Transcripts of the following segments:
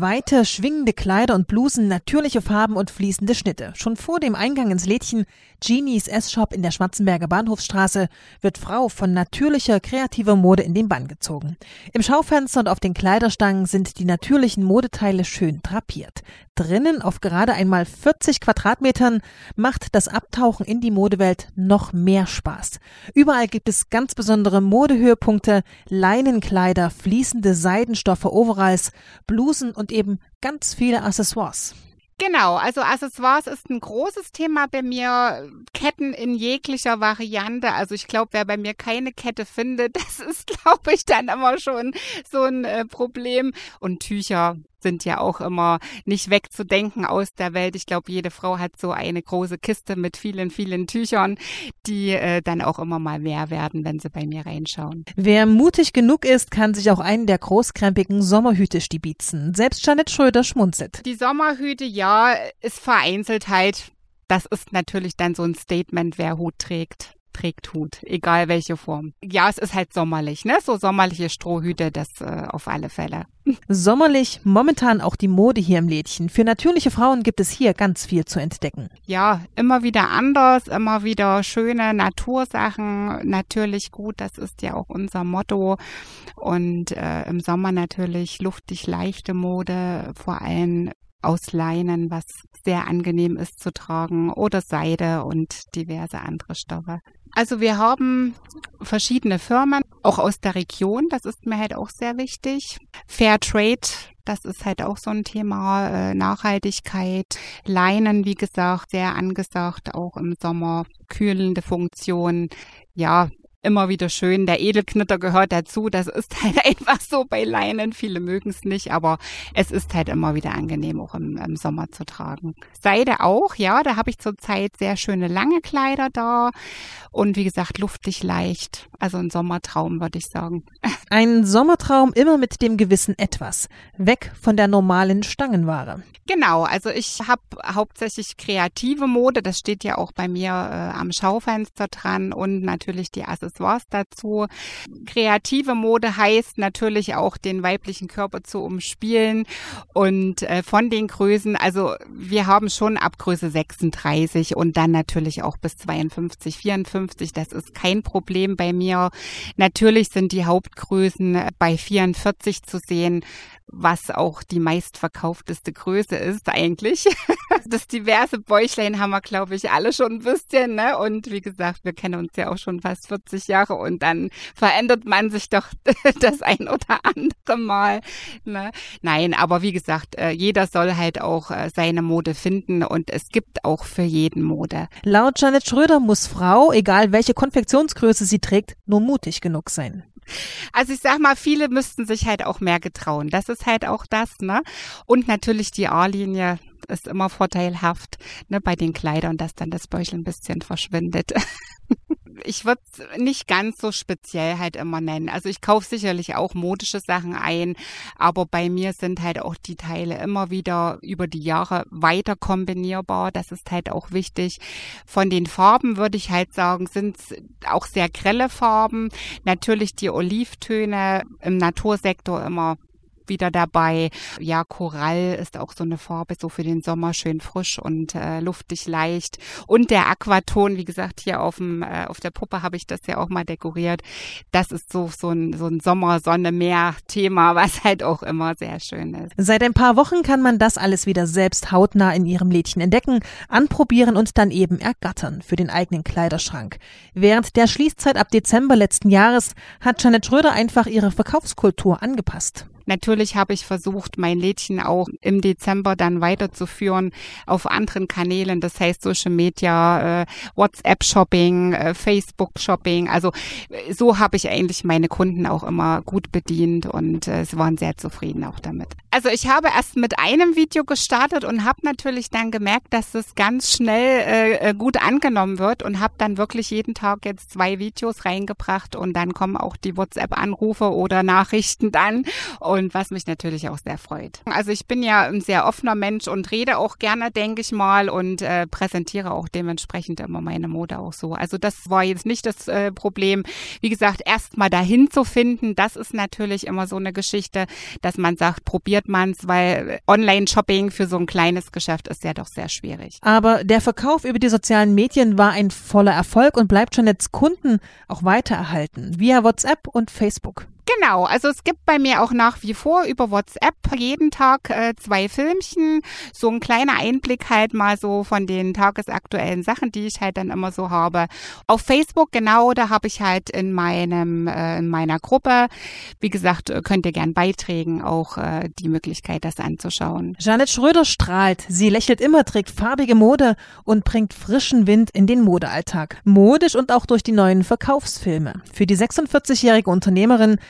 Weite, schwingende Kleider und Blusen, natürliche Farben und fließende Schnitte. Schon vor dem Eingang ins Lädchen Genies S-Shop in der Schmatzenberger Bahnhofsstraße wird Frau von natürlicher, kreativer Mode in den Bann gezogen. Im Schaufenster und auf den Kleiderstangen sind die natürlichen Modeteile schön drapiert. Drinnen auf gerade einmal 40 Quadratmetern macht das Abtauchen in die Modewelt noch mehr Spaß. Überall gibt es ganz besondere Modehöhepunkte, Leinenkleider, fließende Seidenstoffe, Overalls, Blusen und eben ganz viele Accessoires. Genau, also Accessoires ist ein großes Thema bei mir. Ketten in jeglicher Variante. Also ich glaube, wer bei mir keine Kette findet, das ist, glaube ich, dann immer schon so ein äh, Problem. Und Tücher sind ja auch immer nicht wegzudenken aus der Welt. Ich glaube, jede Frau hat so eine große Kiste mit vielen, vielen Tüchern, die äh, dann auch immer mal mehr werden, wenn sie bei mir reinschauen. Wer mutig genug ist, kann sich auch einen der großkrempigen Sommerhüte stibitzen. Selbst Janet Schröder schmunzelt. Die Sommerhüte, ja, ist Vereinzeltheit. Das ist natürlich dann so ein Statement, wer Hut trägt trägt Hut, egal welche Form. Ja, es ist halt sommerlich, ne? So sommerliche Strohhüte, das äh, auf alle Fälle. Sommerlich, momentan auch die Mode hier im Lädchen. Für natürliche Frauen gibt es hier ganz viel zu entdecken. Ja, immer wieder anders, immer wieder schöne Natursachen, natürlich gut, das ist ja auch unser Motto. Und äh, im Sommer natürlich luftig leichte Mode, vor allem aus Leinen, was sehr angenehm ist zu tragen, oder Seide und diverse andere Stoffe. Also wir haben verschiedene Firmen, auch aus der Region, das ist mir halt auch sehr wichtig. Fair Trade, das ist halt auch so ein Thema, äh, Nachhaltigkeit. Leinen, wie gesagt, sehr angesagt, auch im Sommer, kühlende Funktion. Ja, immer wieder schön. Der Edelknitter gehört dazu. Das ist halt einfach so bei Leinen. Viele mögen es nicht, aber es ist halt immer wieder angenehm, auch im, im Sommer zu tragen. Seide auch, ja. Da habe ich zurzeit sehr schöne lange Kleider da. Und wie gesagt, luftig leicht. Also ein Sommertraum, würde ich sagen. Ein Sommertraum immer mit dem gewissen Etwas. Weg von der normalen Stangenware. Genau, also ich habe hauptsächlich kreative Mode. Das steht ja auch bei mir äh, am Schaufenster dran und natürlich die Accessoires dazu. Kreative Mode heißt natürlich auch den weiblichen Körper zu umspielen und äh, von den Größen, also wir haben schon ab Größe 36 und dann natürlich auch bis 52, 54. Das ist kein Problem bei mir. Natürlich sind die Hauptgrößen bei 44 zu sehen, was auch die meistverkaufteste Größe ist eigentlich. Das diverse Bäuchlein haben wir, glaube ich, alle schon ein bisschen. Ne? Und wie gesagt, wir kennen uns ja auch schon fast 40 Jahre und dann verändert man sich doch das ein oder andere Mal. Ne? Nein, aber wie gesagt, äh, jeder soll halt auch äh, seine Mode finden und es gibt auch für jeden Mode. Laut Janet Schröder muss Frau, egal welche Konfektionsgröße sie trägt, nur mutig genug sein. Also ich sag mal, viele müssten sich halt auch mehr getrauen. Das ist halt auch das, ne? Und natürlich die A-Linie ist immer vorteilhaft, ne, bei den Kleidern, dass dann das Bäuchel ein bisschen verschwindet. ich würde es nicht ganz so speziell halt immer nennen. Also ich kaufe sicherlich auch modische Sachen ein, aber bei mir sind halt auch die Teile immer wieder über die Jahre weiter kombinierbar. Das ist halt auch wichtig. Von den Farben würde ich halt sagen, sind auch sehr grelle Farben. Natürlich die Olivtöne im Natursektor immer wieder dabei. Ja, Korall ist auch so eine Farbe, so für den Sommer schön frisch und äh, luftig leicht. Und der Aquaton, wie gesagt, hier auf, dem, äh, auf der Puppe habe ich das ja auch mal dekoriert. Das ist so, so ein, so ein Sommer, Sonne, Meer Thema, was halt auch immer sehr schön ist. Seit ein paar Wochen kann man das alles wieder selbst hautnah in ihrem Lädchen entdecken, anprobieren und dann eben ergattern für den eigenen Kleiderschrank. Während der Schließzeit ab Dezember letzten Jahres hat Janet Schröder einfach ihre Verkaufskultur angepasst. Natürlich habe ich versucht, mein Lädchen auch im Dezember dann weiterzuführen auf anderen Kanälen, das heißt Social Media, äh, WhatsApp-Shopping, äh, Facebook-Shopping. Also äh, so habe ich eigentlich meine Kunden auch immer gut bedient und sie waren sehr zufrieden auch damit. Also ich habe erst mit einem Video gestartet und habe natürlich dann gemerkt, dass es ganz schnell äh, äh, gut angenommen wird und habe dann wirklich jeden Tag jetzt zwei Videos reingebracht und dann kommen auch die WhatsApp-Anrufe oder Nachrichten dann und was mich natürlich auch sehr freut. Also ich bin ja ein sehr offener Mensch und rede auch gerne, denke ich mal, und äh, präsentiere auch dementsprechend immer meine Mode auch so. Also das war jetzt nicht das äh, Problem. Wie gesagt, erst mal dahin zu finden, das ist natürlich immer so eine Geschichte, dass man sagt, probiert findet man's, weil Online-Shopping für so ein kleines Geschäft ist ja doch sehr schwierig. Aber der Verkauf über die sozialen Medien war ein voller Erfolg und bleibt schon jetzt Kunden auch weiter erhalten via WhatsApp und Facebook. Genau, also es gibt bei mir auch nach wie vor über WhatsApp jeden Tag äh, zwei Filmchen, so ein kleiner Einblick halt mal so von den tagesaktuellen Sachen, die ich halt dann immer so habe. Auf Facebook genau, da habe ich halt in meinem äh, in meiner Gruppe, wie gesagt, äh, könnt ihr gern beitragen, auch äh, die Möglichkeit, das anzuschauen. Janet Schröder strahlt, sie lächelt immer, trägt farbige Mode und bringt frischen Wind in den Modealltag. Modisch und auch durch die neuen Verkaufsfilme. Für die 46-jährige Unternehmerin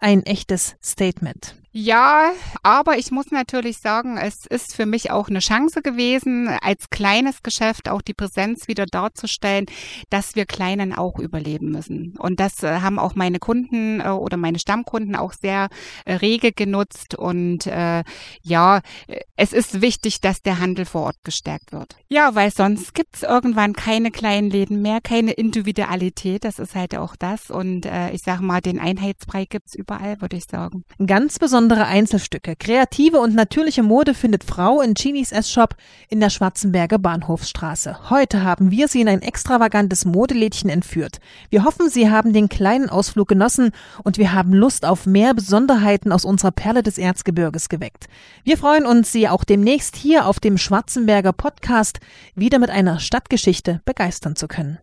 ein echtes Statement. Ja, aber ich muss natürlich sagen, es ist für mich auch eine Chance gewesen, als kleines Geschäft auch die Präsenz wieder darzustellen, dass wir Kleinen auch überleben müssen. Und das äh, haben auch meine Kunden äh, oder meine Stammkunden auch sehr äh, rege genutzt. Und äh, ja, es ist wichtig, dass der Handel vor Ort gestärkt wird. Ja, weil sonst gibt's irgendwann keine kleinen Läden mehr, keine Individualität. Das ist halt auch das. Und äh, ich sage mal, den Einheitsbrei gibt's überall, würde ich sagen. Ganz besondere Einzelstücke. Kreative und natürliche Mode findet Frau in Ginis S-Shop in der Schwarzenberger Bahnhofsstraße. Heute haben wir Sie in ein extravagantes Modelädchen entführt. Wir hoffen, Sie haben den kleinen Ausflug genossen und wir haben Lust auf mehr Besonderheiten aus unserer Perle des Erzgebirges geweckt. Wir freuen uns, Sie auch demnächst hier auf dem Schwarzenberger Podcast wieder mit einer Stadtgeschichte begeistern zu können.